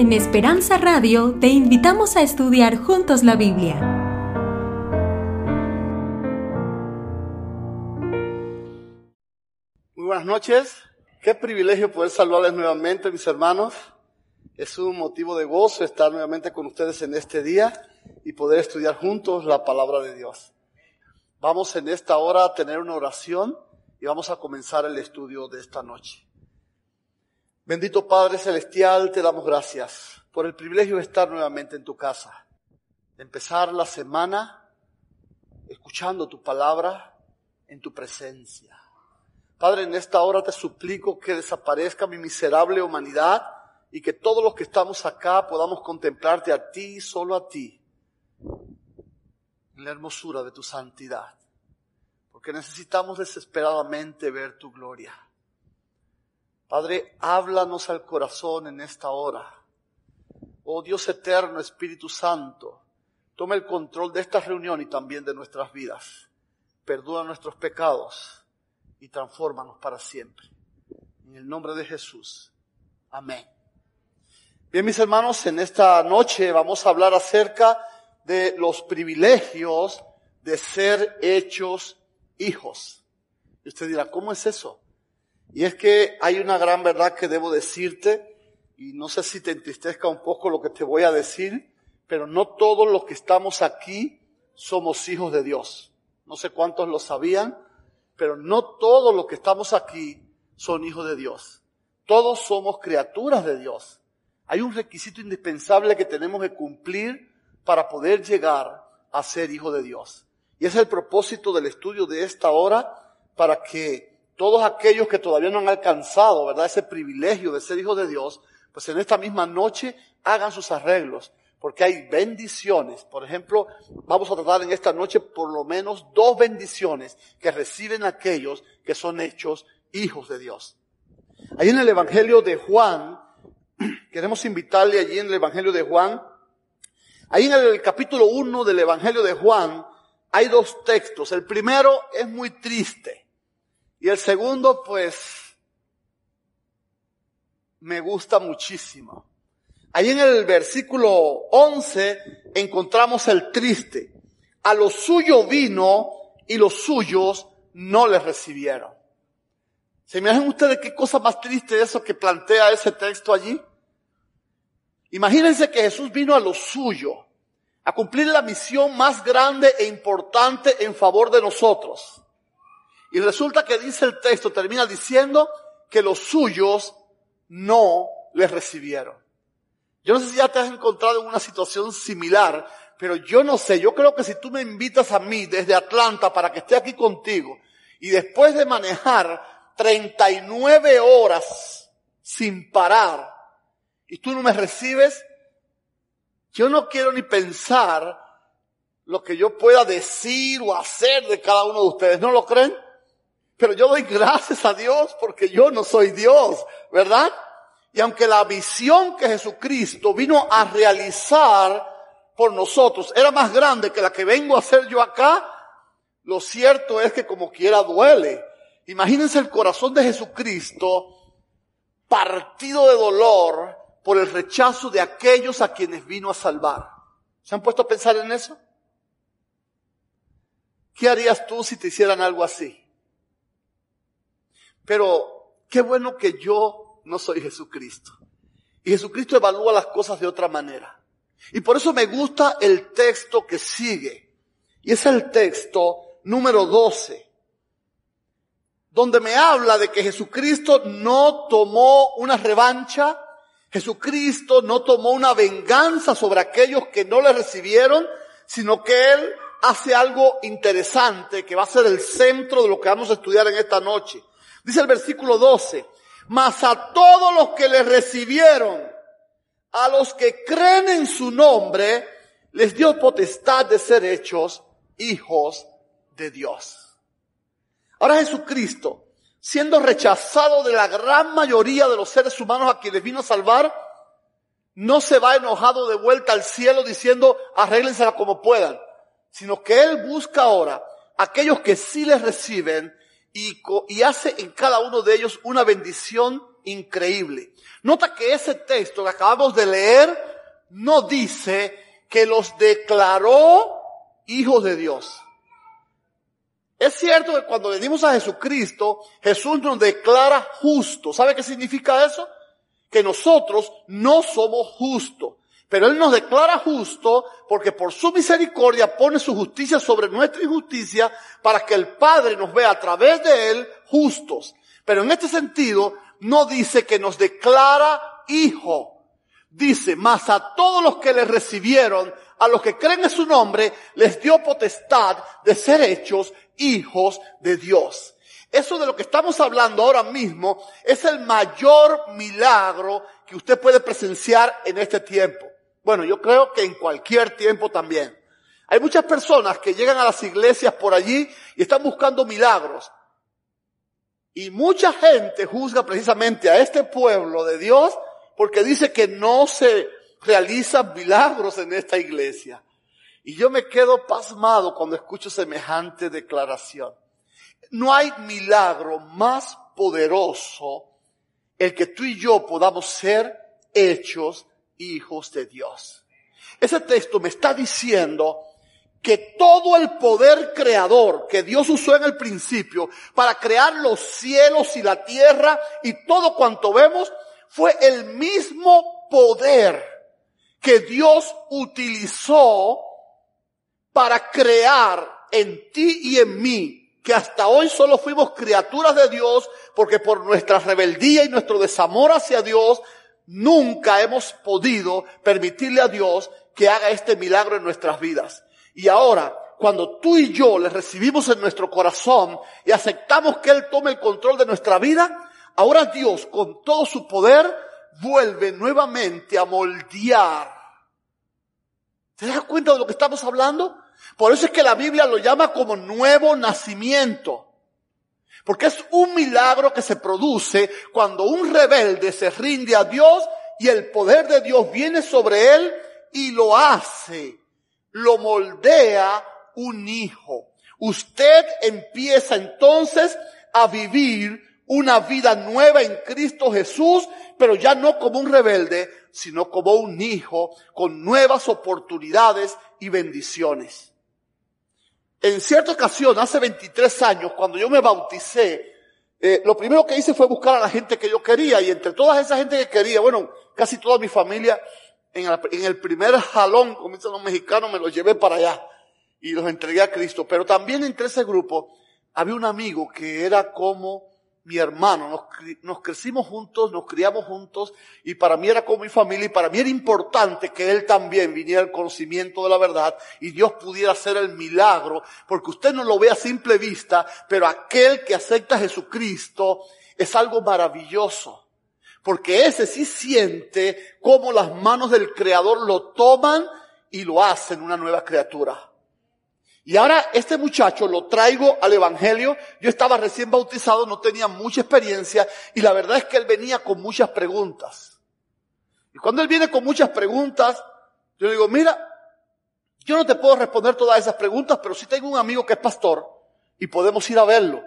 En Esperanza Radio te invitamos a estudiar juntos la Biblia. Muy buenas noches. Qué privilegio poder saludarles nuevamente, mis hermanos. Es un motivo de gozo estar nuevamente con ustedes en este día y poder estudiar juntos la palabra de Dios. Vamos en esta hora a tener una oración y vamos a comenzar el estudio de esta noche. Bendito Padre Celestial, te damos gracias por el privilegio de estar nuevamente en tu casa, de empezar la semana escuchando tu palabra en tu presencia. Padre, en esta hora te suplico que desaparezca mi miserable humanidad y que todos los que estamos acá podamos contemplarte a ti, solo a ti, en la hermosura de tu santidad, porque necesitamos desesperadamente ver tu gloria. Padre, háblanos al corazón en esta hora. Oh Dios eterno, Espíritu Santo, toma el control de esta reunión y también de nuestras vidas. Perdona nuestros pecados y transfórmanos para siempre. En el nombre de Jesús. Amén. Bien, mis hermanos, en esta noche vamos a hablar acerca de los privilegios de ser hechos hijos. Y usted dirá, ¿cómo es eso? Y es que hay una gran verdad que debo decirte, y no sé si te entristezca un poco lo que te voy a decir, pero no todos los que estamos aquí somos hijos de Dios. No sé cuántos lo sabían, pero no todos los que estamos aquí son hijos de Dios. Todos somos criaturas de Dios. Hay un requisito indispensable que tenemos que cumplir para poder llegar a ser hijo de Dios. Y es el propósito del estudio de esta hora para que todos aquellos que todavía no han alcanzado, ¿verdad? Ese privilegio de ser hijos de Dios, pues en esta misma noche hagan sus arreglos, porque hay bendiciones. Por ejemplo, vamos a tratar en esta noche por lo menos dos bendiciones que reciben aquellos que son hechos hijos de Dios. Ahí en el Evangelio de Juan, queremos invitarle allí en el Evangelio de Juan, ahí en el capítulo 1 del Evangelio de Juan, hay dos textos. El primero es muy triste. Y el segundo, pues, me gusta muchísimo. Ahí en el versículo 11 encontramos el triste. A lo suyo vino y los suyos no le recibieron. ¿Se imaginan ustedes qué cosa más triste eso que plantea ese texto allí? Imagínense que Jesús vino a lo suyo, a cumplir la misión más grande e importante en favor de nosotros. Y resulta que dice el texto, termina diciendo que los suyos no les recibieron. Yo no sé si ya te has encontrado en una situación similar, pero yo no sé, yo creo que si tú me invitas a mí desde Atlanta para que esté aquí contigo y después de manejar 39 horas sin parar y tú no me recibes, yo no quiero ni pensar lo que yo pueda decir o hacer de cada uno de ustedes, ¿no lo creen? Pero yo doy gracias a Dios porque yo no soy Dios, ¿verdad? Y aunque la visión que Jesucristo vino a realizar por nosotros era más grande que la que vengo a hacer yo acá, lo cierto es que como quiera duele. Imagínense el corazón de Jesucristo partido de dolor por el rechazo de aquellos a quienes vino a salvar. ¿Se han puesto a pensar en eso? ¿Qué harías tú si te hicieran algo así? Pero qué bueno que yo no soy Jesucristo. Y Jesucristo evalúa las cosas de otra manera. Y por eso me gusta el texto que sigue. Y es el texto número 12. Donde me habla de que Jesucristo no tomó una revancha. Jesucristo no tomó una venganza sobre aquellos que no le recibieron, sino que Él hace algo interesante que va a ser el centro de lo que vamos a estudiar en esta noche. Dice el versículo 12, mas a todos los que le recibieron, a los que creen en su nombre, les dio potestad de ser hechos hijos de Dios. Ahora Jesucristo, siendo rechazado de la gran mayoría de los seres humanos a quienes vino a salvar, no se va enojado de vuelta al cielo diciendo arréglensela como puedan, sino que Él busca ahora aquellos que sí les reciben y, hace en cada uno de ellos una bendición increíble. Nota que ese texto que acabamos de leer no dice que los declaró hijos de Dios. Es cierto que cuando venimos a Jesucristo, Jesús nos declara justos. ¿Sabe qué significa eso? Que nosotros no somos justos. Pero Él nos declara justo porque por su misericordia pone su justicia sobre nuestra injusticia para que el Padre nos vea a través de Él justos. Pero en este sentido no dice que nos declara hijo. Dice, mas a todos los que le recibieron, a los que creen en su nombre, les dio potestad de ser hechos hijos de Dios. Eso de lo que estamos hablando ahora mismo es el mayor milagro que usted puede presenciar en este tiempo. Bueno, yo creo que en cualquier tiempo también. Hay muchas personas que llegan a las iglesias por allí y están buscando milagros. Y mucha gente juzga precisamente a este pueblo de Dios porque dice que no se realizan milagros en esta iglesia. Y yo me quedo pasmado cuando escucho semejante declaración. No hay milagro más poderoso el que tú y yo podamos ser hechos hijos de Dios. Ese texto me está diciendo que todo el poder creador que Dios usó en el principio para crear los cielos y la tierra y todo cuanto vemos fue el mismo poder que Dios utilizó para crear en ti y en mí, que hasta hoy solo fuimos criaturas de Dios porque por nuestra rebeldía y nuestro desamor hacia Dios nunca hemos podido permitirle a Dios que haga este milagro en nuestras vidas. Y ahora, cuando tú y yo le recibimos en nuestro corazón y aceptamos que Él tome el control de nuestra vida, ahora Dios con todo su poder vuelve nuevamente a moldear. ¿Te das cuenta de lo que estamos hablando? Por eso es que la Biblia lo llama como nuevo nacimiento. Porque es un milagro que se produce cuando un rebelde se rinde a Dios y el poder de Dios viene sobre él y lo hace, lo moldea un hijo. Usted empieza entonces a vivir una vida nueva en Cristo Jesús, pero ya no como un rebelde, sino como un hijo con nuevas oportunidades y bendiciones. En cierta ocasión, hace 23 años, cuando yo me bauticé, eh, lo primero que hice fue buscar a la gente que yo quería y entre toda esa gente que quería, bueno, casi toda mi familia, en, el primer jalón, como los mexicanos, me los llevé para allá y los entregué a Cristo. Pero también entre ese grupo había un amigo que era como mi hermano, nos, crecimos juntos, nos criamos juntos y para mí era como mi familia y para mí era importante que él también viniera al conocimiento de la verdad y Dios pudiera hacer el milagro, porque usted no lo ve a simple vista, pero aquel que acepta a Jesucristo es algo maravilloso, porque ese sí siente cómo las manos del Creador lo toman y lo hacen una nueva criatura. Y ahora este muchacho lo traigo al Evangelio. Yo estaba recién bautizado, no tenía mucha experiencia y la verdad es que él venía con muchas preguntas. Y cuando él viene con muchas preguntas, yo le digo, mira, yo no te puedo responder todas esas preguntas, pero sí tengo un amigo que es pastor y podemos ir a verlo.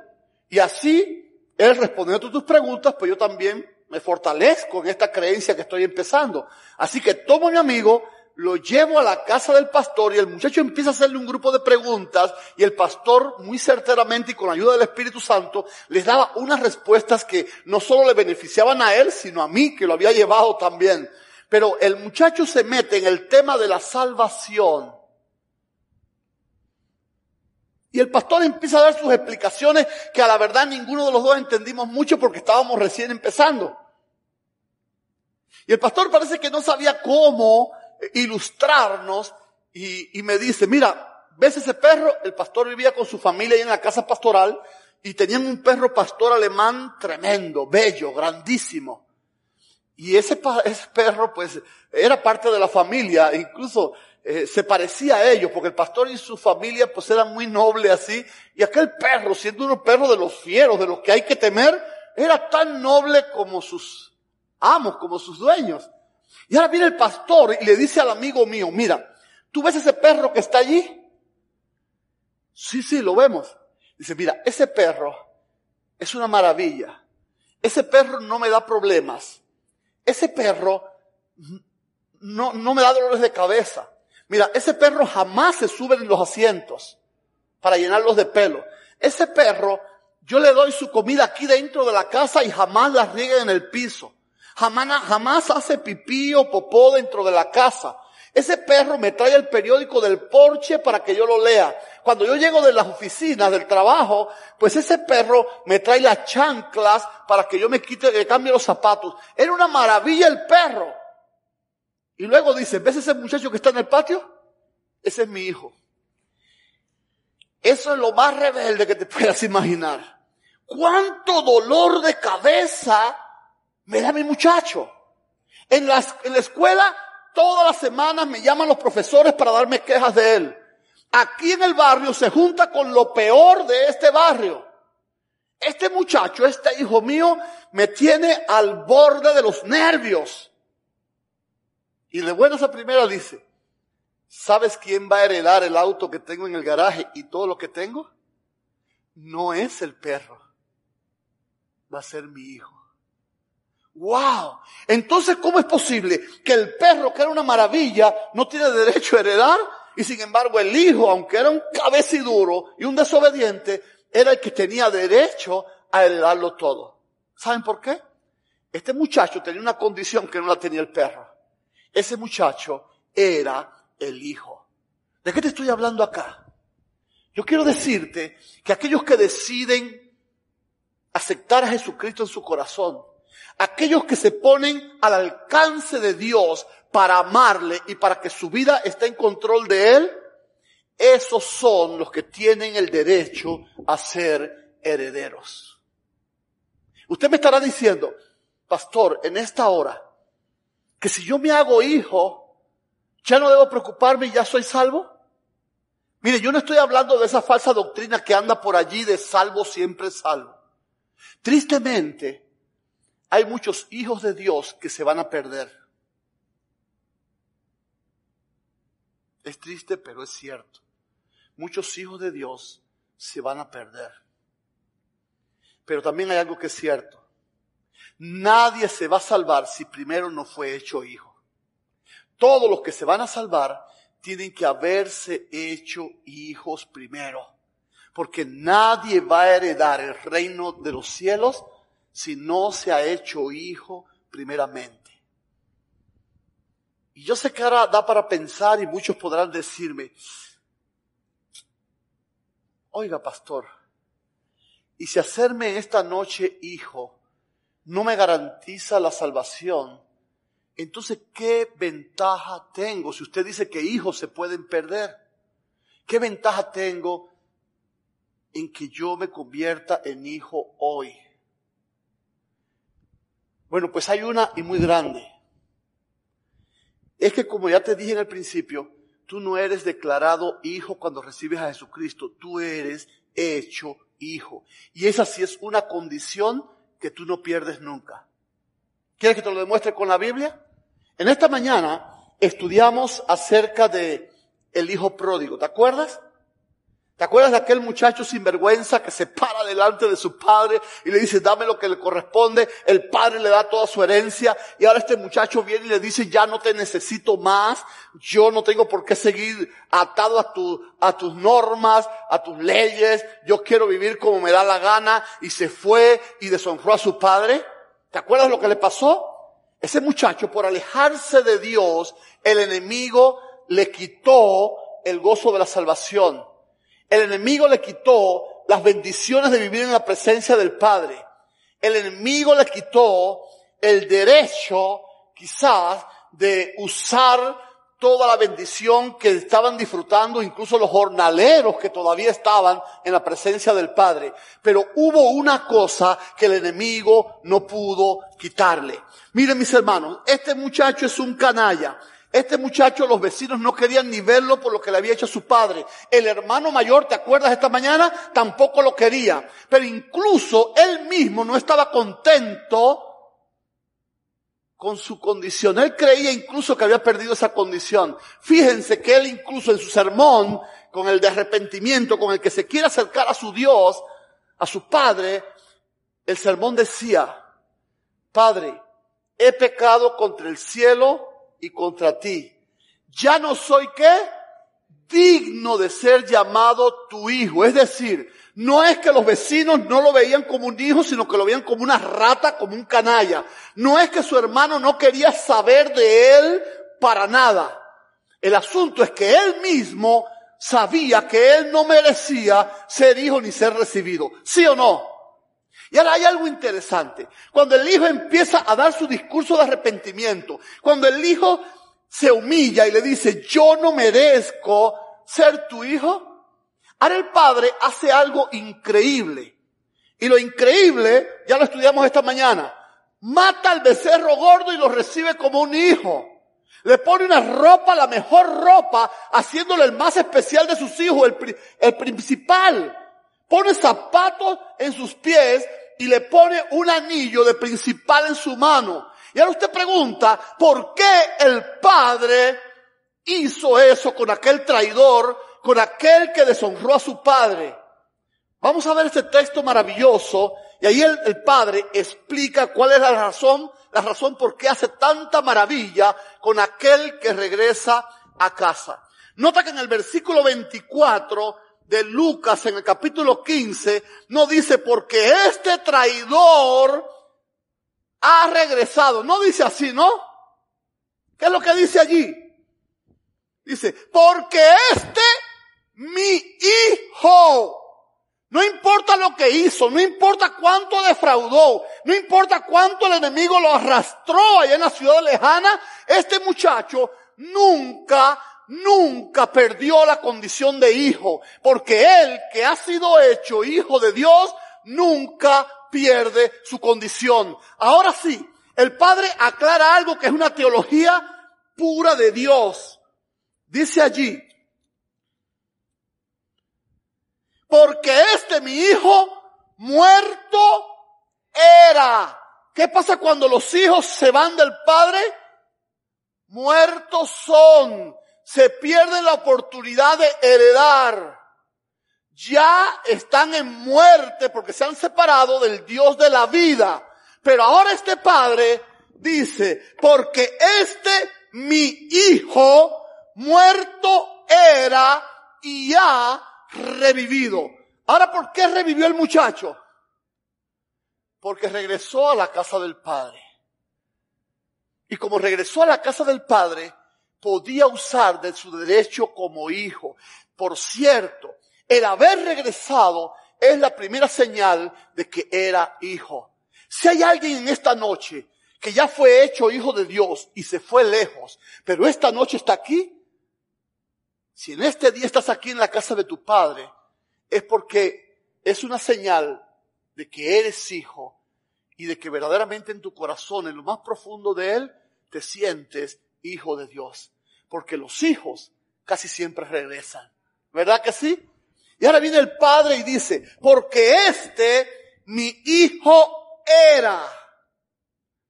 Y así, él respondiendo tus preguntas, pues yo también me fortalezco en esta creencia que estoy empezando. Así que tomo a mi amigo, lo llevo a la casa del pastor y el muchacho empieza a hacerle un grupo de preguntas y el pastor muy certeramente y con la ayuda del Espíritu Santo les daba unas respuestas que no solo le beneficiaban a él, sino a mí que lo había llevado también. Pero el muchacho se mete en el tema de la salvación. Y el pastor empieza a dar sus explicaciones que a la verdad ninguno de los dos entendimos mucho porque estábamos recién empezando. Y el pastor parece que no sabía cómo ilustrarnos y, me dice, mira, ¿ves ese perro? El pastor vivía con su familia ahí en la casa pastoral y tenían un perro pastor alemán tremendo, bello, grandísimo. Y ese, ese perro pues era parte de la familia, incluso eh, se parecía a ellos, porque el pastor y su familia pues eran muy nobles así, y aquel perro, siendo uno perro de los fieros, de los que hay que temer, era tan noble como sus amos, como sus dueños. Y ahora viene el pastor y le dice al amigo mío, mira, ¿tú ves ese perro que está allí? Sí, sí, lo vemos. Dice, mira, ese perro es una maravilla. ese perro no me da problemas. Ese perro no, no me da dolores de cabeza. Mira, ese perro jamás se sube en los asientos para llenarlos de pelo. Ese perro, yo le doy su comida aquí dentro de la casa y jamás la riega en el piso. Jamás, jamás hace pipí o popó dentro de la casa. Ese perro me trae el periódico del porche para que yo lo lea. Cuando yo llego de las oficinas, del trabajo, pues ese perro me trae las chanclas para que yo me quite, que cambie los zapatos. Era una maravilla el perro. Y luego dice, ¿ves ese muchacho que está en el patio? Ese es mi hijo. Eso es lo más rebelde que te puedas imaginar. ¿Cuánto dolor de cabeza me da mi muchacho? En, la escuela, todas las semanas me llaman los profesores para darme quejas de él. Aquí en el barrio se junta con lo peor de este barrio. Este muchacho, este hijo mío, me tiene al borde de los nervios. Y de buenas a primera dice, ¿sabes quién va a heredar el auto que tengo en el garaje y todo lo que tengo? No es el perro, va a ser mi hijo. ¡Wow! Entonces, ¿cómo es posible que el perro, que era una maravilla, no tiene derecho a heredar? Y sin embargo, el hijo, aunque era un cabeciduro y un desobediente, era el que tenía derecho a heredarlo todo. ¿Saben por qué? Este muchacho tenía una condición que no la tenía el perro. Ese muchacho era el hijo. ¿De qué te estoy hablando acá? Yo quiero decirte que aquellos que deciden aceptar a Jesucristo en su corazón, aquellos que se ponen al alcance de Dios para amarle y para que su vida esté en control de Él, esos son los que tienen el derecho a ser herederos. Usted me estará diciendo, pastor, en esta hora, que si yo me hago hijo, ya no debo preocuparme y ya soy salvo? Mire, yo no estoy hablando de esa falsa doctrina que anda por allí de salvo siempre salvo. Tristemente, hay muchos hijos de Dios que se van a perder. Es triste, pero es cierto. Muchos hijos de Dios se van a perder. Pero también hay algo que es cierto. Nadie se va a salvar si primero no fue hecho hijo. Todos los que se van a salvar tienen que haberse hecho hijos primero. Porque nadie va a heredar el reino de los cielos si no se ha hecho hijo primeramente. Y yo sé que ahora da para pensar y muchos podrán decirme, oiga pastor, y si hacerme esta noche hijo no me garantiza la salvación, entonces ¿qué ventaja tengo? Si usted dice que hijos se pueden perder, ¿qué ventaja tengo en que yo me convierta en hijo hoy? Bueno, pues hay una y muy grande. Es que como ya te dije en el principio, tú no eres declarado hijo cuando recibes a Jesucristo, tú eres hecho hijo. Y esa sí es una condición que tú no pierdes nunca. ¿Quieres que te lo demuestre con la Biblia? En esta mañana estudiamos acerca de el hijo pródigo, ¿te acuerdas? ¿Te acuerdas de aquel muchacho sinvergüenza que se para delante de su padre y le dice, dame lo que le corresponde? El padre le da toda su herencia y ahora este muchacho viene y le dice, ya no te necesito más, yo no tengo por qué seguir atado a, tu, a tus normas, a tus leyes, yo quiero vivir como me da la gana y se fue y deshonró a su padre. ¿Te acuerdas lo que le pasó? Ese muchacho por alejarse de Dios, el enemigo le quitó el gozo de la salvación el enemigo le quitó las bendiciones de vivir en la presencia del Padre. El enemigo le quitó el derecho, quizás, de usar toda la bendición que estaban disfrutando incluso los jornaleros que todavía estaban en la presencia del Padre. Pero hubo una cosa que el enemigo no pudo quitarle. Miren mis hermanos, este muchacho es un canalla. Este muchacho, los vecinos no querían ni verlo por lo que le había hecho a su padre. El hermano mayor, ¿te acuerdas esta mañana? Tampoco lo quería. Pero incluso él mismo no estaba contento con su condición. Él creía incluso que había perdido esa condición. Fíjense que él incluso en su sermón, con el de arrepentimiento, con el que se quiere acercar a su Dios, a su Padre, el sermón decía, Padre, he pecado contra el cielo y contra ti. Ya no soy qué? Digno de ser llamado tu hijo. Es decir, no es que los vecinos no lo veían como un hijo, sino que lo veían como una rata, como un canalla. No es que su hermano no quería saber de él para nada. El asunto es que él mismo sabía que él no merecía ser hijo ni ser recibido. ¿Sí o no? Y ahora hay algo interesante. Cuando el hijo empieza a dar su discurso de arrepentimiento, cuando el hijo se humilla y le dice, yo no merezco ser tu hijo, ahora el padre hace algo increíble. Y lo increíble, ya lo estudiamos esta mañana, mata al becerro gordo y lo recibe como un hijo. Le pone una ropa, la mejor ropa, haciéndole el más especial de sus hijos, el, el principal. Pone zapatos en sus pies y le pone un anillo de principal en su mano. Y ahora usted pregunta, ¿por qué el padre hizo eso con aquel traidor, con aquel que deshonró a su padre? Vamos a ver este texto maravilloso y ahí el, el padre explica cuál es la razón la razón por qué hace tanta maravilla con aquel que regresa a casa. Nota que en el versículo 24 de Lucas, en el capítulo 15, no dice porque este traidor ha regresado. No dice así, ¿no? ¿Qué es lo que dice allí? Dice, porque este, mi hijo, no importa lo que hizo, no importa cuánto defraudó, no importa cuánto el enemigo lo arrastró allá en la ciudad lejana, este muchacho nunca, nunca perdió la condición de hijo, porque él que ha sido hecho hijo de Dios, nunca pierde su condición. Ahora sí, el padre aclara algo que es una teología pura de Dios. Dice allí, porque este mi hijo muerto era. ¿Qué pasa cuando los hijos se van del padre? Muertos son. Se pierden la oportunidad de heredar. Ya están en muerte porque se han separado del Dios de la vida. Pero ahora este padre dice, porque este mi hijo muerto era y ya revivido. Ahora, ¿por qué revivió el muchacho? Porque regresó a la casa del padre. Y como regresó a la casa del padre, podía usar de su derecho como hijo. Por cierto, el haber regresado es la primera señal de que era hijo. Si hay alguien en esta noche que ya fue hecho hijo de Dios y se fue lejos, pero esta noche está aquí, si en este día estás aquí en la casa de tu padre, es porque es una señal de que eres hijo y de que verdaderamente en tu corazón, en lo más profundo de él, te sientes hijo de Dios. Porque los hijos casi siempre regresan. ¿Verdad que sí? Y ahora viene el padre y dice, porque este mi hijo era.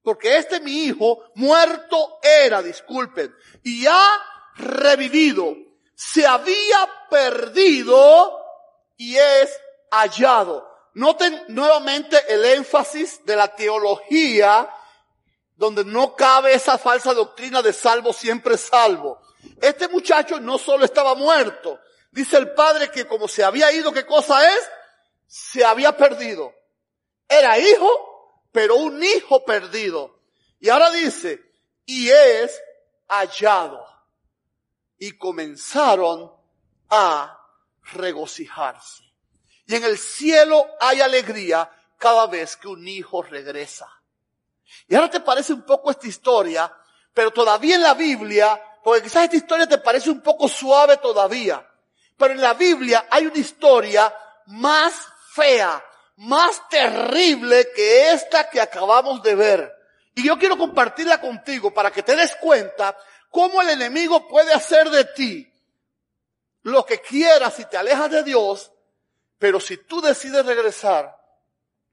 Porque este mi hijo muerto era, disculpen, y ha revivido se había perdido y es hallado. Noten nuevamente el énfasis de la teología donde no cabe esa falsa doctrina de salvo siempre salvo. Este muchacho no solo estaba muerto, dice el padre que como se había ido, ¿qué cosa es? Se había perdido. Era hijo, pero un hijo perdido. Y ahora dice, y es hallado y comenzaron a regocijarse. Y en el cielo hay alegría cada vez que un hijo regresa. Y ahora te parece un poco esta historia, pero todavía en la Biblia, porque quizás esta historia te parece un poco suave todavía, pero en la Biblia hay una historia más fea, más terrible que esta que acabamos de ver. Y yo quiero compartirla contigo para que te des cuenta cómo el enemigo puede hacer de ti lo que quiera si te alejas de Dios, pero si tú decides regresar,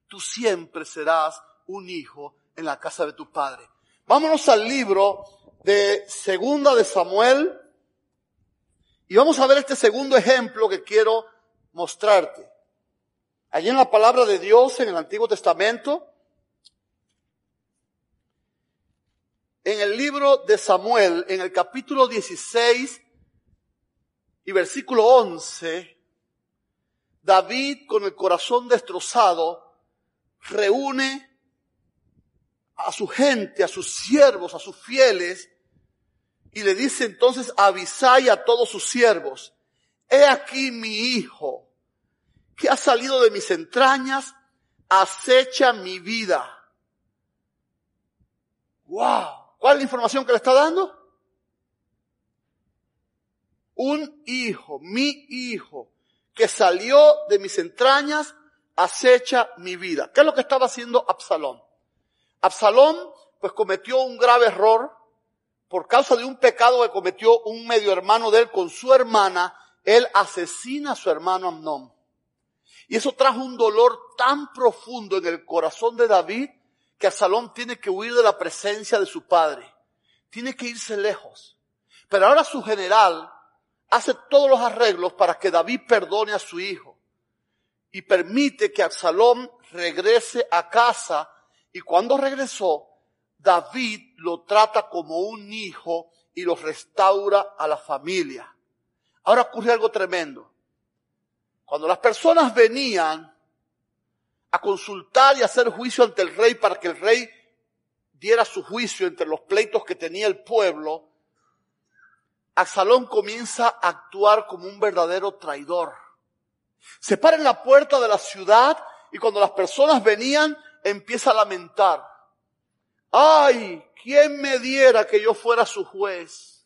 tú siempre serás un hijo en la casa de tu padre. Vámonos al libro de Segunda de Samuel y vamos a ver este segundo ejemplo que quiero mostrarte. Allí en la palabra de Dios en el Antiguo Testamento, en el libro de Samuel, en el capítulo 16 y versículo 11, David con el corazón destrozado reúne a su gente, a sus siervos, a sus fieles, y le dice entonces a Abisai a todos sus siervos, he aquí mi hijo, que ha salido de mis entrañas, acecha mi vida. Wow. ¿Cuál es la información que le está dando? Un hijo, mi hijo, que salió de mis entrañas, acecha mi vida. ¿Qué es lo que estaba haciendo Absalón? Absalón, pues cometió un grave error por causa de un pecado que cometió un medio hermano de él con su hermana. Él asesina a su hermano Amnón. Y eso trajo un dolor tan profundo en el corazón de David que Absalón tiene que huir de la presencia de su padre. Tiene que irse lejos. Pero ahora su general hace todos los arreglos para que David perdone a su hijo y permite que Absalón regrese a casa y cuando regresó, David lo trata como un hijo y lo restaura a la familia. Ahora ocurre algo tremendo. Cuando las personas venían a consultar y hacer juicio ante el rey para que el rey diera su juicio entre los pleitos que tenía el pueblo, Absalón comienza a actuar como un verdadero traidor. Se para en la puerta de la ciudad y cuando las personas venían empieza a lamentar. Ay, ¿quién me diera que yo fuera su juez?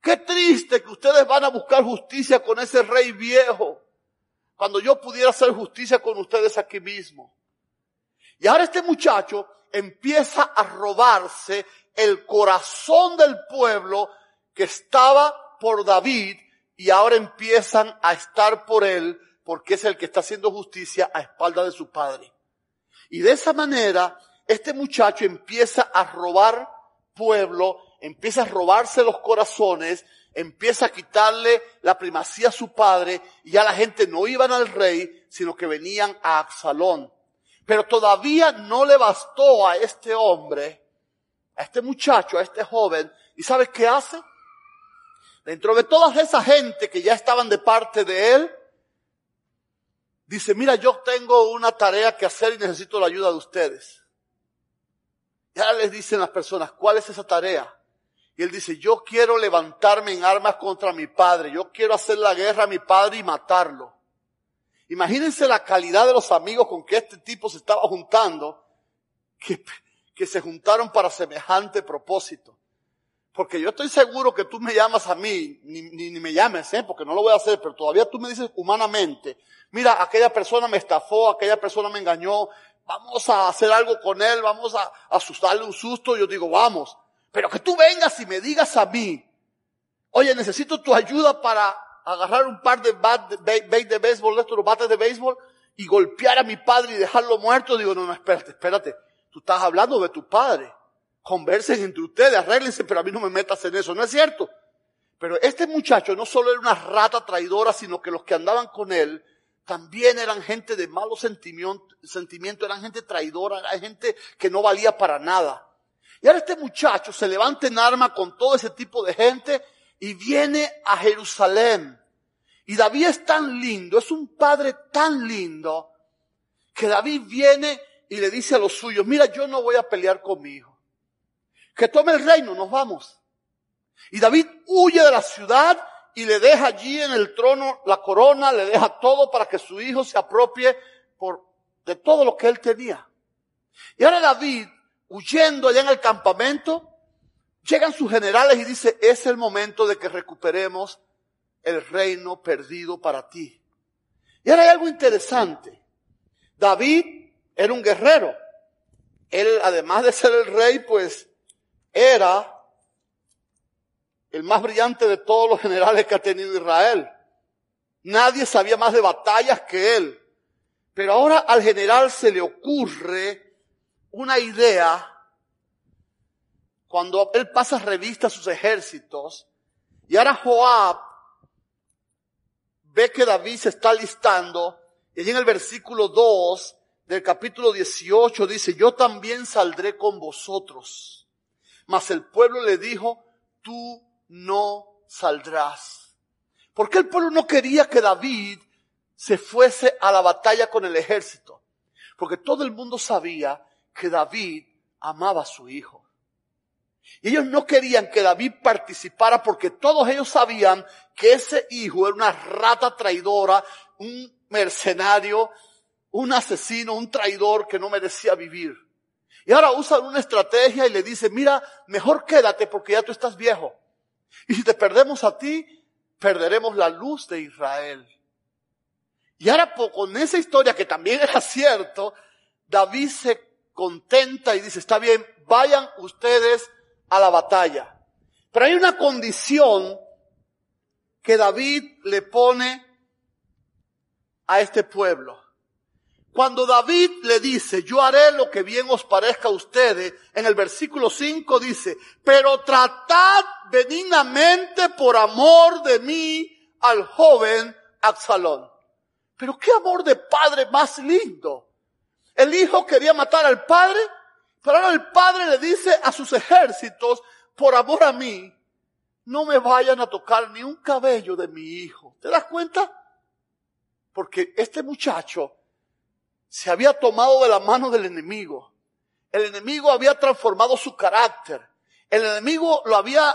Qué triste que ustedes van a buscar justicia con ese rey viejo, cuando yo pudiera hacer justicia con ustedes aquí mismo. Y ahora este muchacho empieza a robarse el corazón del pueblo que estaba por David y ahora empiezan a estar por él porque es el que está haciendo justicia a espalda de su padre. Y de esa manera, este muchacho empieza a robar pueblo, empieza a robarse los corazones, empieza a quitarle la primacía a su padre y ya la gente no iban al rey, sino que venían a Absalón. Pero todavía no le bastó a este hombre, a este muchacho, a este joven, ¿y sabes qué hace? Dentro de toda esa gente que ya estaban de parte de él, dice, mira, yo tengo una tarea que hacer y necesito la ayuda de ustedes. Y ahora les dicen las personas, ¿cuál es esa tarea? Y él dice, yo quiero levantarme en armas contra mi padre, yo quiero hacer la guerra a mi padre y matarlo. Imagínense la calidad de los amigos con que este tipo se estaba juntando, que, se juntaron para semejante propósito. Porque yo estoy seguro que tú me llamas a mí, ni, ni, ni me llames, ¿eh? porque no lo voy a hacer, pero todavía tú me dices humanamente, mira, aquella persona me estafó, aquella persona me engañó, vamos a hacer algo con él, vamos a asustarle un susto, yo digo, vamos. Pero que tú vengas y me digas a mí, oye, necesito tu ayuda para agarrar un par de bat de, de béisbol, estos bates de béisbol, y golpear a mi padre y dejarlo muerto, digo, no, no, espérate, espérate, tú estás hablando de tu padre conversen entre ustedes, arréglense, pero a mí no me metas en eso, ¿no es cierto? Pero este muchacho no solo era una rata traidora, sino que los que andaban con él también eran gente de malos sentimientos, eran gente traidora, eran gente que no valía para nada. Y ahora este muchacho se levanta en arma con todo ese tipo de gente y viene a Jerusalén. Y David es tan lindo, es un padre tan lindo, que David viene y le dice a los suyos, mira, yo no voy a pelear con mi hijo que tome el reino, nos vamos. Y David huye de la ciudad y le deja allí en el trono la corona, le deja todo para que su hijo se apropie por, de todo lo que él tenía. Y ahora David, huyendo allá en el campamento, llegan sus generales y dice, es el momento de que recuperemos el reino perdido para ti. Y ahora hay algo interesante. David era un guerrero. Él, además de ser el rey, pues era el más brillante de todos los generales que ha tenido Israel. Nadie sabía más de batallas que él. Pero ahora al general se le ocurre una idea cuando él pasa revista a sus ejércitos y ahora Joab ve que David se está listando y allí en el versículo 2 del capítulo 18 dice, yo también saldré con vosotros Mas el pueblo le dijo, tú no saldrás. Porque el pueblo no quería que David se fuese a la batalla con el ejército. Porque todo el mundo sabía que David amaba a su hijo. Y ellos no querían que David participara porque todos ellos sabían que ese hijo era una rata traidora, un mercenario, un asesino, un traidor que no merecía vivir. Y ahora usan una estrategia y le dicen, mira, mejor quédate porque ya tú estás viejo. Y si te perdemos a ti, perderemos la luz de Israel. Y ahora con esa historia que también era cierto, David se contenta y dice, está bien, vayan ustedes a la batalla. Pero hay una condición que David le pone a este pueblo. Cuando David le dice, yo haré lo que bien os parezca a ustedes, en el versículo 5 dice, pero tratad benignamente por amor de mí al joven Absalón. Pero qué amor de padre más lindo. El hijo quería matar al padre, pero ahora el padre le dice a sus ejércitos, por amor a mí, no me vayan a tocar ni un cabello de mi hijo. ¿Te das cuenta? Porque este muchacho se había tomado de la mano del enemigo. El enemigo había transformado su carácter. El enemigo lo había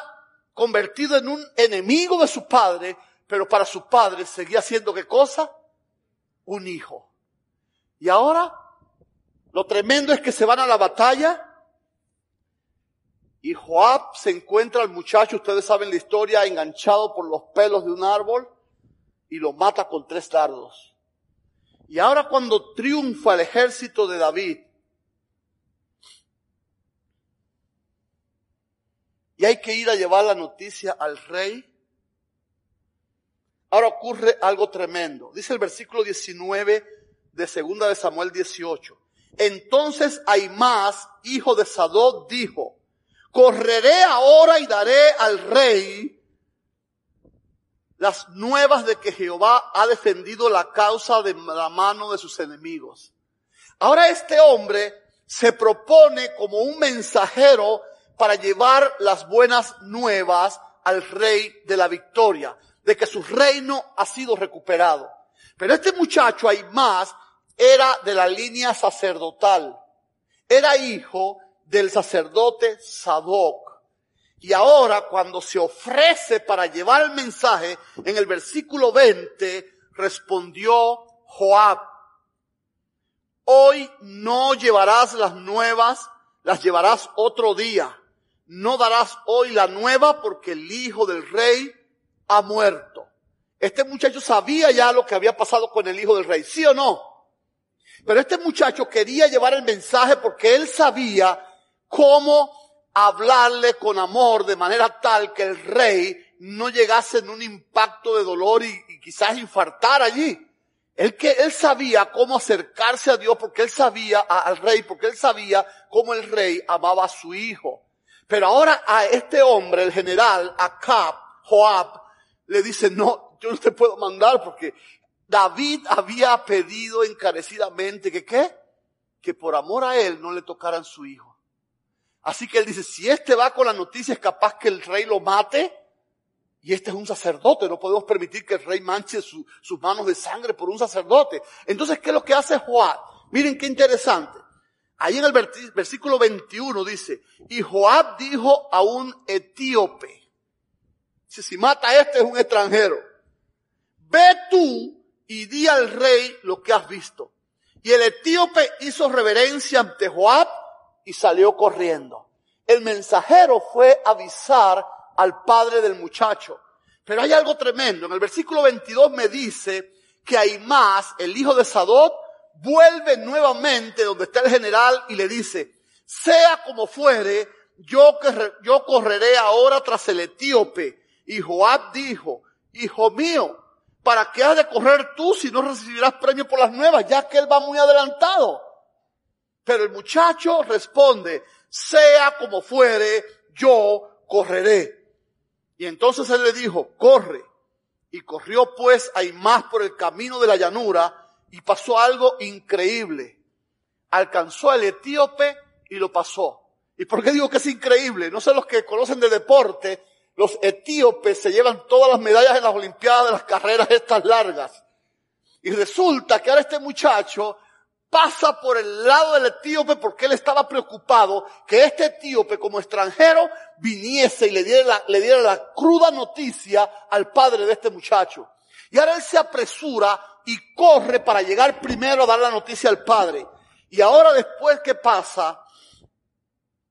convertido en un enemigo de su padre, pero para su padre seguía siendo qué cosa? Un hijo. Y ahora, lo tremendo es que se van a la batalla y Joab se encuentra al muchacho, ustedes saben la historia, enganchado por los pelos de un árbol y lo mata con tres dardos. Y ahora cuando triunfa el ejército de David, y hay que ir a llevar la noticia al rey, ahora ocurre algo tremendo. Dice el versículo 19 de segunda de Samuel 18. Entonces Aimás, hijo de Sadok, dijo, correré ahora y daré al rey las nuevas de que Jehová ha defendido la causa de la mano de sus enemigos. Ahora este hombre se propone como un mensajero para llevar las buenas nuevas al rey de la victoria, de que su reino ha sido recuperado. Pero este muchacho, hay más, era de la línea sacerdotal. Era hijo del sacerdote Sadoc. Y ahora cuando se ofrece para llevar el mensaje, en el versículo 20 respondió Joab, hoy no llevarás las nuevas, las llevarás otro día. No darás hoy la nueva porque el hijo del rey ha muerto. Este muchacho sabía ya lo que había pasado con el hijo del rey, ¿sí o no? Pero este muchacho quería llevar el mensaje porque él sabía cómo hablarle con amor de manera tal que el rey no llegase en un impacto de dolor y, quizás infartar allí. Él que él sabía cómo acercarse a Dios porque él sabía al rey, porque él sabía cómo el rey amaba a su hijo. Pero ahora a este hombre, el general Acab, Joab, le dice, no, yo no te puedo mandar porque David había pedido encarecidamente que qué? Que por amor a él no le tocaran su hijo. Así que él dice, si este va con la noticia es capaz que el rey lo mate. Y este es un sacerdote, no podemos permitir que el rey manche sus manos de sangre por un sacerdote. Entonces, ¿qué es lo que hace Joab? Miren qué interesante. Ahí en el versículo 21 dice, y Joab dijo a un etíope, si, si mata a este es un extranjero, ve tú y di al rey lo que has visto. Y el etíope hizo reverencia ante Joab y salió corriendo. El mensajero fue avisar al padre del muchacho. Pero hay algo tremendo. En el versículo 22 me dice que Aimás, el hijo de Sadot, vuelve nuevamente donde está el general y le dice, sea como fuere, yo, yo correré ahora tras el etíope. Y Joab dijo, hijo mío, ¿para qué has de correr tú si no recibirás premio por las nuevas, ya que él va muy adelantado? Pero el muchacho responde, sea como fuere, yo correré. Y entonces él le dijo, corre. Y corrió pues más por el camino de la llanura y pasó algo increíble. Alcanzó al etíope y lo pasó. ¿Y por qué digo que es increíble? No sé los que conocen de deporte, los etíopes se llevan todas las medallas en las Olimpiadas de las carreras estas largas. Y resulta que ahora este muchacho pasa por el lado del etíope porque él estaba preocupado que este etíope como extranjero viniese y le diera, la, le diera la cruda noticia al padre de este muchacho. Y ahora él se apresura y corre para llegar primero a dar la noticia al padre. Y ahora después que pasa,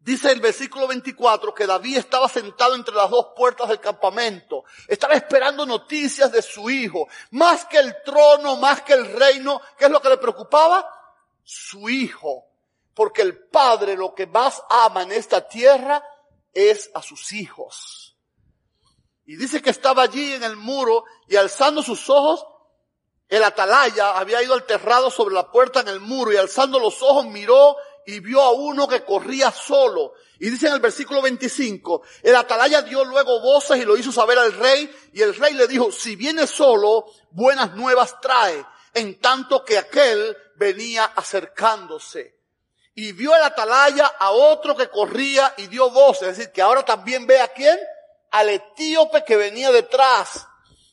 Dice el versículo 24 que David estaba sentado entre las dos puertas del campamento. Estaba esperando noticias de su hijo. Más que el trono, más que el reino. ¿Qué es lo que le preocupaba? Su hijo, porque el padre lo que más ama en esta tierra es a sus hijos. Y dice que estaba allí en el muro y alzando sus ojos, el atalaya había ido alterrado sobre la puerta en el muro y alzando los ojos miró y vio a uno que corría solo. Y dice en el versículo 25, el atalaya dio luego voces y lo hizo saber al rey y el rey le dijo, si viene solo, buenas nuevas trae en tanto que aquel venía acercándose. Y vio el atalaya a otro que corría y dio voz, es decir, que ahora también ve a quién? Al etíope que venía detrás.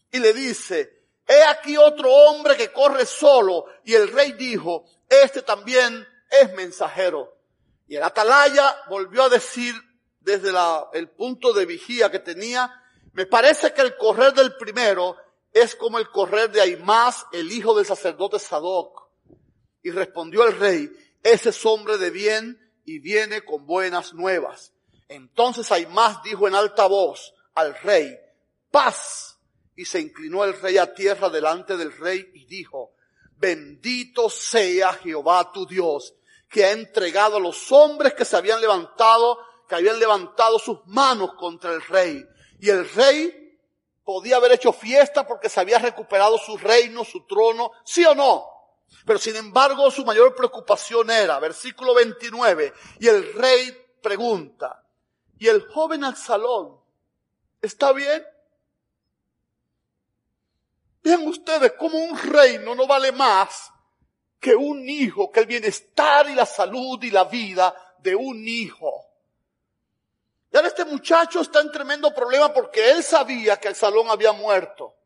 Y le dice, he aquí otro hombre que corre solo. Y el rey dijo, este también es mensajero. Y el atalaya volvió a decir desde la, el punto de vigía que tenía, me parece que el correr del primero es como el correr de Aimás, el hijo del sacerdote Sadoc. Y respondió el rey, ese es hombre de bien y viene con buenas nuevas. Entonces Aimás dijo en alta voz al rey, paz. Y se inclinó el rey a tierra delante del rey y dijo, bendito sea Jehová tu Dios, que ha entregado a los hombres que se habían levantado, que habían levantado sus manos contra el rey. Y el rey podía haber hecho fiesta porque se había recuperado su reino, su trono, sí o no. Pero sin embargo su mayor preocupación era, versículo 29, y el rey pregunta, ¿y el joven Absalón está bien? Vean ustedes cómo un reino no vale más que un hijo, que el bienestar y la salud y la vida de un hijo. Y ahora este muchacho está en tremendo problema porque él sabía que el salón había muerto.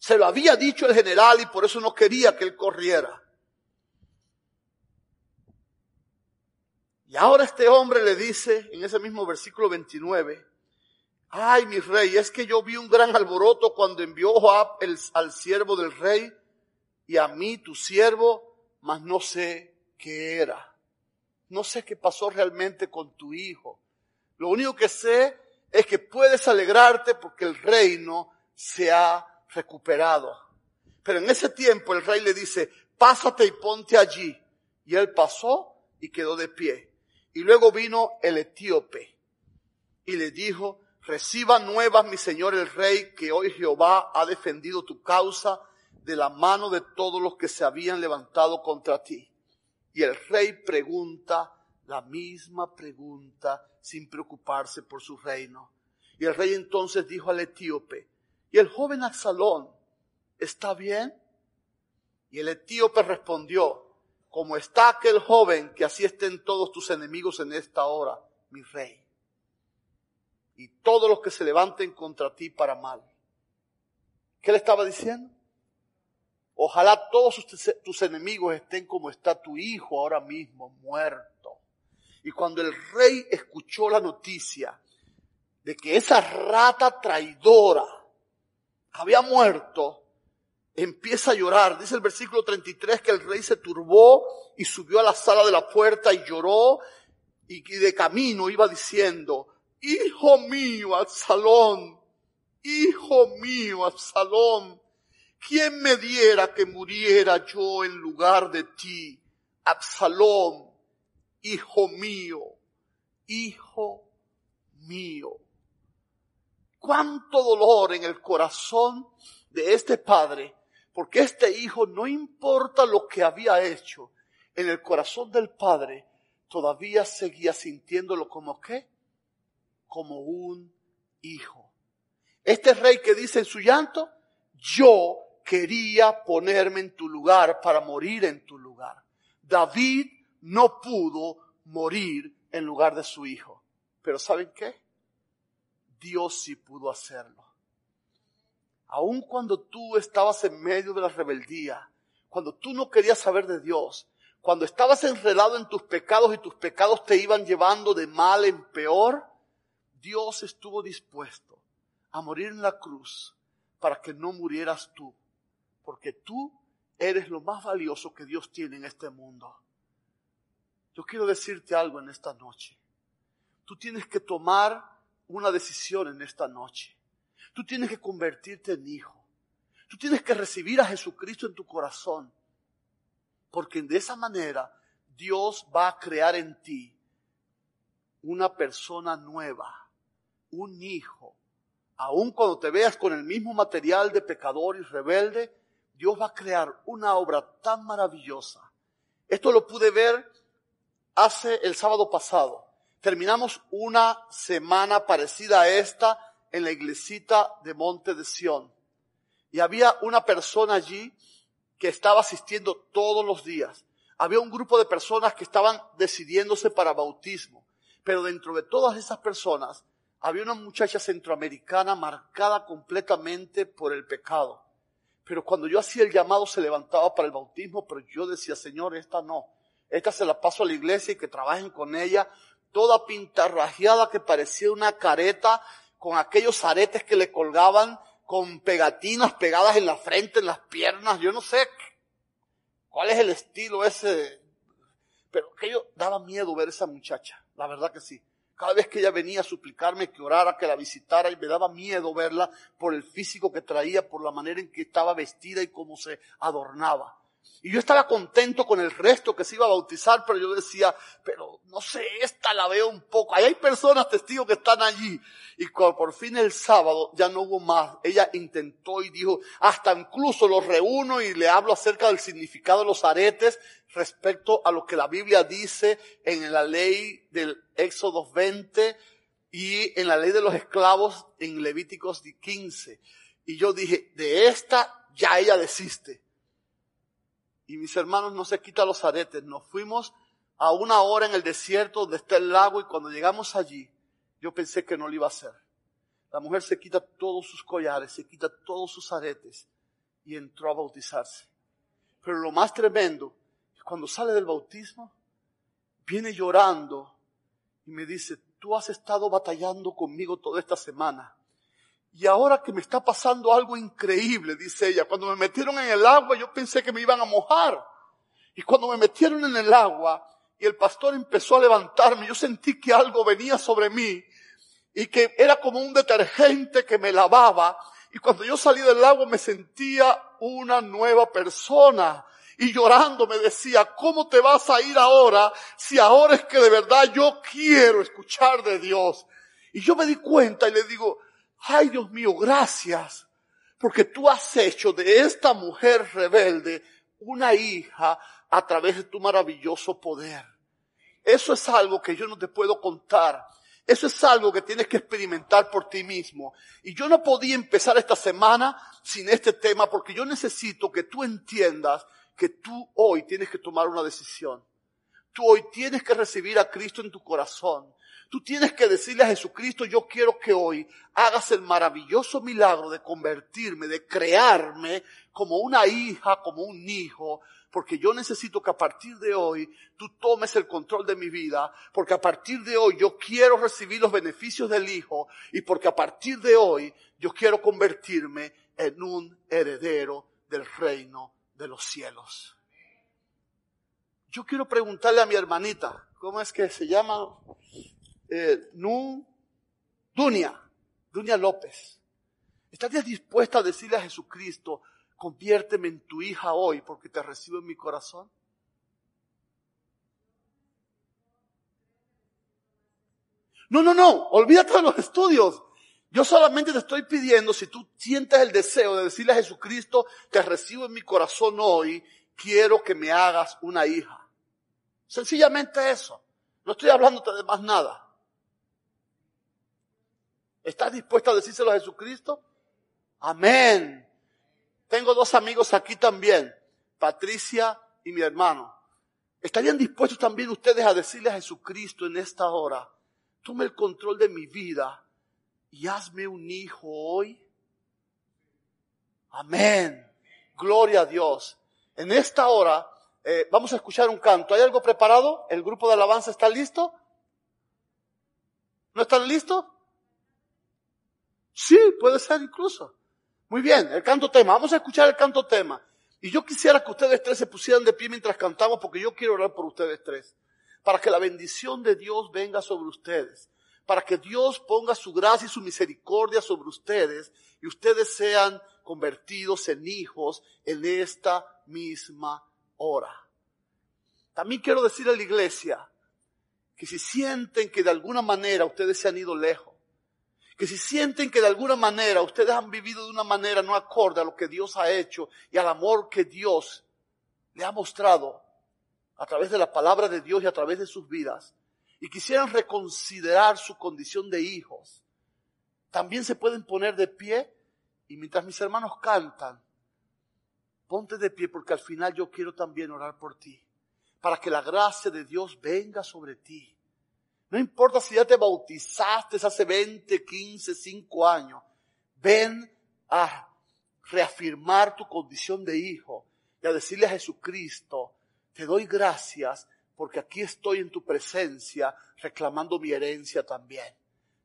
Se lo había dicho el general y por eso no quería que él corriera. Y ahora este hombre le dice en ese mismo versículo 29, ay mi rey, es que yo vi un gran alboroto cuando envió Joab al siervo del rey y a mí tu siervo, mas no sé qué era. No sé qué pasó realmente con tu hijo. Lo único que sé es que puedes alegrarte porque el reino se ha recuperado. Pero en ese tiempo el rey le dice, pásate y ponte allí. Y él pasó y quedó de pie. Y luego vino el etíope y le dijo, reciba nuevas mi señor el rey, que hoy Jehová ha defendido tu causa de la mano de todos los que se habían levantado contra ti. Y el rey pregunta la misma pregunta sin preocuparse por su reino. Y el rey entonces dijo al etíope, ¿y el joven Absalón está bien? Y el etíope respondió, como está aquel joven, que así estén todos tus enemigos en esta hora, mi rey. Y todos los que se levanten contra ti para mal. ¿Qué le estaba diciendo? Ojalá todos tus enemigos estén como está tu hijo ahora mismo, muerto. Y cuando el rey escuchó la noticia de que esa rata traidora había muerto, empieza a llorar. Dice el versículo 33 que el rey se turbó y subió a la sala de la puerta y lloró y de camino iba diciendo, Hijo mío, Absalón, Hijo mío, Absalón, ¿quién me diera que muriera yo en lugar de ti? Absalón, hijo mío, hijo mío. Cuánto dolor en el corazón de este padre, porque este hijo no importa lo que había hecho, en el corazón del padre todavía seguía sintiéndolo como qué? Como un hijo. Este rey que dice en su llanto, yo quería ponerme en tu lugar para morir en tu lugar. David no pudo morir en lugar de su hijo. Pero ¿saben qué? Dios sí pudo hacerlo. Aun cuando tú estabas en medio de la rebeldía, cuando tú no querías saber de Dios, cuando estabas enredado en tus pecados y tus pecados te iban llevando de mal en peor, Dios estuvo dispuesto a morir en la cruz para que no murieras tú, porque tú eres lo más valioso que Dios tiene en este mundo. Yo quiero decirte algo en esta noche. Tú tienes que tomar una decisión en esta noche. Tú tienes que convertirte en hijo. Tú tienes que recibir a Jesucristo en tu corazón. Porque de esa manera Dios va a crear en ti una persona nueva, un hijo. Aun cuando te veas con el mismo material de pecador y rebelde, Dios va a crear una obra tan maravillosa. Esto lo pude ver hace el sábado pasado. Terminamos una semana parecida a esta en la iglesita de Monte de Sión. Y había una persona allí que estaba asistiendo todos los días. Había un grupo de personas que estaban decidiéndose para bautismo. Pero dentro de todas esas personas había una muchacha centroamericana marcada completamente por el pecado. Pero cuando yo hacía el llamado se levantaba para el bautismo, pero yo decía, Señor, esta no. Esta se la paso a la iglesia y que trabajen con ella, toda pintarrajeada que parecía una careta, con aquellos aretes que le colgaban, con pegatinas pegadas en la frente, en las piernas, yo no sé cuál es el estilo ese. Pero aquello daba miedo ver a esa muchacha, la verdad que sí. Cada vez que ella venía a suplicarme que orara, que la visitara, y me daba miedo verla por el físico que traía, por la manera en que estaba vestida y cómo se adornaba. Y yo estaba contento con el resto que se iba a bautizar, pero yo decía, pero no sé, esta la veo un poco. Ahí hay personas testigos que están allí. Y por fin el sábado ya no hubo más. Ella intentó y dijo, hasta incluso los reúno y le hablo acerca del significado de los aretes respecto a lo que la Biblia dice en la ley del Éxodo 20 y en la ley de los esclavos en Levíticos 15. Y yo dije, de esta ya ella desiste y mis hermanos no se quita los aretes. Nos fuimos a una hora en el desierto donde está el lago y cuando llegamos allí, yo pensé que no lo iba a hacer. La mujer se quita todos sus collares, se quita todos sus aretes y entró a bautizarse. Pero lo más tremendo cuando sale del bautismo, viene llorando y me dice, tú has estado batallando conmigo toda esta semana. Y ahora que me está pasando algo increíble, dice ella, cuando me metieron en el agua yo pensé que me iban a mojar. Y cuando me metieron en el agua y el pastor empezó a levantarme, yo sentí que algo venía sobre mí y que era como un detergente que me lavaba. Y cuando yo salí del agua me sentía una nueva persona. Y llorando me decía, ¿cómo te vas a ir ahora si ahora es que de verdad yo quiero escuchar de Dios? Y yo me di cuenta y le digo, ay Dios mío, gracias, porque tú has hecho de esta mujer rebelde una hija a través de tu maravilloso poder. Eso es algo que yo no te puedo contar. Eso es algo que tienes que experimentar por ti mismo. Y yo no podía empezar esta semana sin este tema porque yo necesito que tú entiendas que tú hoy tienes que tomar una decisión. Tú hoy tienes que recibir a Cristo en tu corazón. Tú tienes que decirle a Jesucristo, yo quiero que hoy hagas el maravilloso milagro de convertirme, de crearme como una hija, como un hijo, porque yo necesito que a partir de hoy tú tomes el control de mi vida, porque a partir de hoy yo quiero recibir los beneficios del Hijo y porque a partir de hoy yo quiero convertirme en un heredero del reino de los cielos. Yo quiero preguntarle a mi hermanita, ¿cómo es que se llama? Eh, Dunia, Dunia López. ¿Estás dispuesta a decirle a Jesucristo, conviérteme en tu hija hoy porque te recibo en mi corazón? No, no, no, olvídate de los estudios. Yo solamente te estoy pidiendo, si tú sientes el deseo de decirle a Jesucristo, te recibo en mi corazón hoy, quiero que me hagas una hija. Sencillamente eso. No estoy hablándote de más nada. ¿Estás dispuesta a decírselo a Jesucristo? Amén. Tengo dos amigos aquí también, Patricia y mi hermano. ¿Estarían dispuestos también ustedes a decirle a Jesucristo en esta hora, tome el control de mi vida y hazme un hijo hoy? Amén. Gloria a Dios. En esta hora eh, vamos a escuchar un canto. ¿Hay algo preparado? ¿El grupo de alabanza está listo? ¿No están listos? Sí, puede ser incluso. Muy bien, el canto tema. Vamos a escuchar el canto tema. Y yo quisiera que ustedes tres se pusieran de pie mientras cantamos porque yo quiero orar por ustedes tres. Para que la bendición de Dios venga sobre ustedes. Para que Dios ponga su gracia y su misericordia sobre ustedes y ustedes sean convertidos en hijos en esta misma hora. También quiero decirle a la iglesia que si sienten que de alguna manera ustedes se han ido lejos, que si sienten que de alguna manera ustedes han vivido de una manera no acorde a lo que Dios ha hecho y al amor que Dios le ha mostrado a través de la palabra de Dios y a través de sus vidas, y quisieran reconsiderar su condición de hijos, también se pueden poner de pie y mientras mis hermanos cantan, ponte de pie porque al final yo quiero también orar por ti, para que la gracia de Dios venga sobre ti no importa si ya te bautizaste hace 20, 15, 5 años. Ven a reafirmar tu condición de hijo y a decirle a Jesucristo, te doy gracias porque aquí estoy en tu presencia reclamando mi herencia también.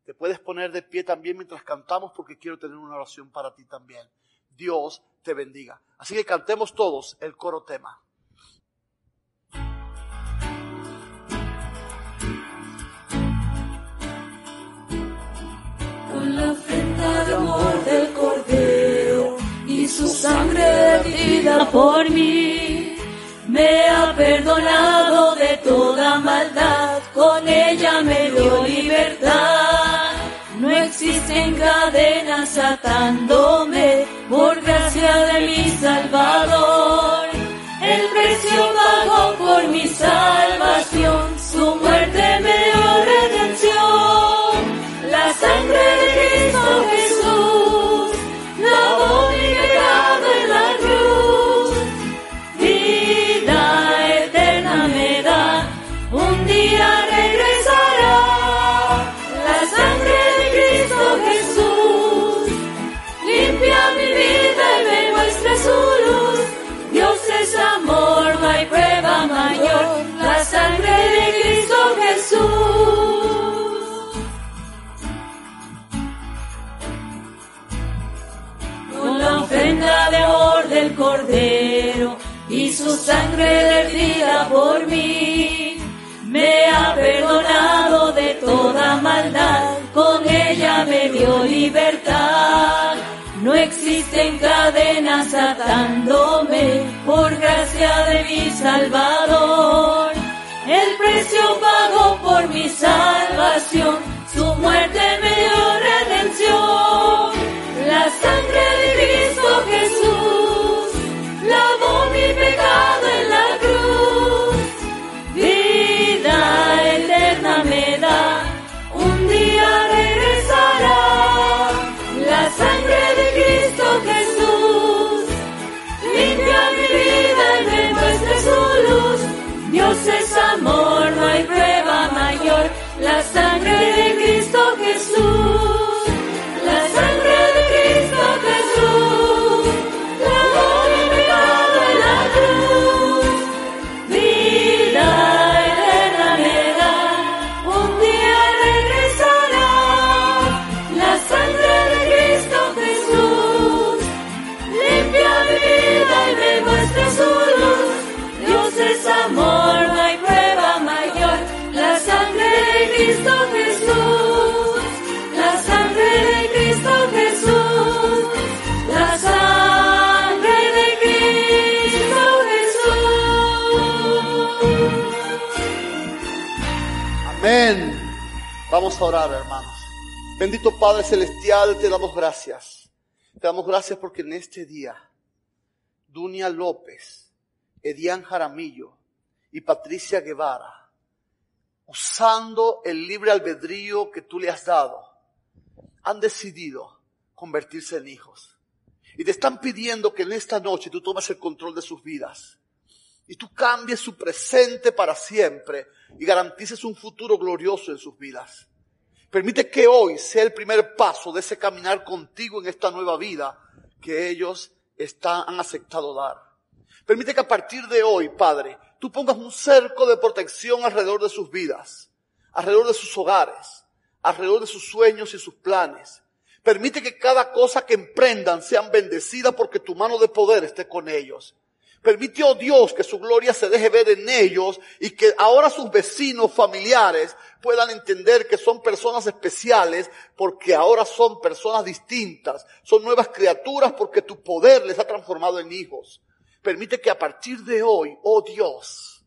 Te puedes poner de pie también mientras cantamos porque quiero tener una oración para ti también. Dios te bendiga. Así que cantemos todos el coro tema. Sangre vida por mí. Me ha perdonado de toda maldad, con ella me dio libertad. No existen cadenas atándome por gracia de mi Salvador. El precio pagó por mi salvación, su muerte me Cordero y su sangre derrida por mí, me ha perdonado de toda maldad, con ella me dio libertad. No existen cadenas atándome por gracia de mi Salvador. El precio pagó por mi salvación, su muerte me dio redención. La sangre de Cristo Jesús es amor, no hay prueba mayor. La sangre de Cristo Vamos a orar, hermanos. Bendito Padre Celestial, te damos gracias. Te damos gracias porque en este día, Dunia López, Edián Jaramillo y Patricia Guevara, usando el libre albedrío que tú le has dado, han decidido convertirse en hijos. Y te están pidiendo que en esta noche tú tomes el control de sus vidas. y tú cambies su presente para siempre y garantices un futuro glorioso en sus vidas. Permite que hoy sea el primer paso de ese caminar contigo en esta nueva vida que ellos están, han aceptado dar. Permite que a partir de hoy, Padre, tú pongas un cerco de protección alrededor de sus vidas, alrededor de sus hogares, alrededor de sus sueños y sus planes. Permite que cada cosa que emprendan sean bendecidas porque tu mano de poder esté con ellos. Permite, oh Dios, que su gloria se deje ver en ellos y que ahora sus vecinos, familiares, puedan entender que son personas especiales porque ahora son personas distintas, son nuevas criaturas porque tu poder les ha transformado en hijos. Permite que a partir de hoy, oh Dios,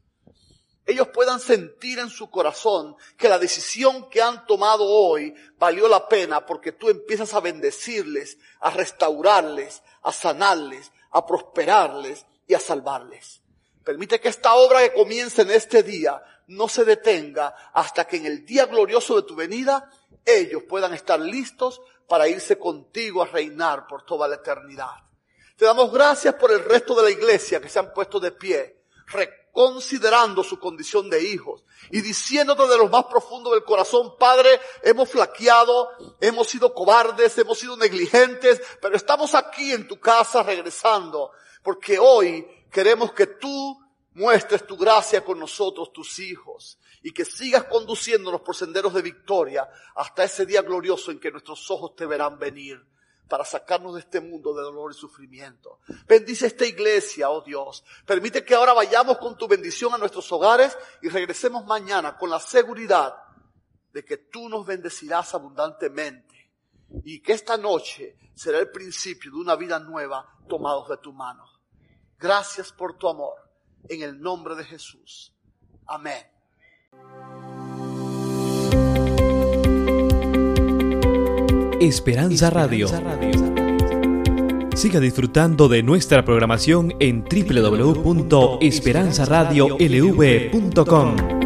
ellos puedan sentir en su corazón que la decisión que han tomado hoy valió la pena porque tú empiezas a bendecirles, a restaurarles, a sanarles, a prosperarles y a salvarles. Permite que esta obra que comienza en este día no se detenga hasta que en el día glorioso de tu venida ellos puedan estar listos para irse contigo a reinar por toda la eternidad. Te damos gracias por el resto de la iglesia que se han puesto de pie, reconsiderando su condición de hijos y diciéndote de lo más profundo del corazón, Padre, hemos flaqueado, hemos sido cobardes, hemos sido negligentes, pero estamos aquí en tu casa regresando porque hoy queremos que tú muestres tu gracia con nosotros, tus hijos, y que sigas conduciéndonos por senderos de victoria hasta ese día glorioso en que nuestros ojos te verán venir para sacarnos de este mundo de dolor y sufrimiento. Bendice esta iglesia, oh Dios. Permite que ahora vayamos con tu bendición a nuestros hogares y regresemos mañana con la seguridad de que tú nos bendecirás abundantemente y que esta noche será el principio de una vida nueva tomados de tu mano. Gracias por tu amor. En el nombre de Jesús. Amén. Esperanza Radio. Siga disfrutando de nuestra programación en www.esperanzaradiolv.com.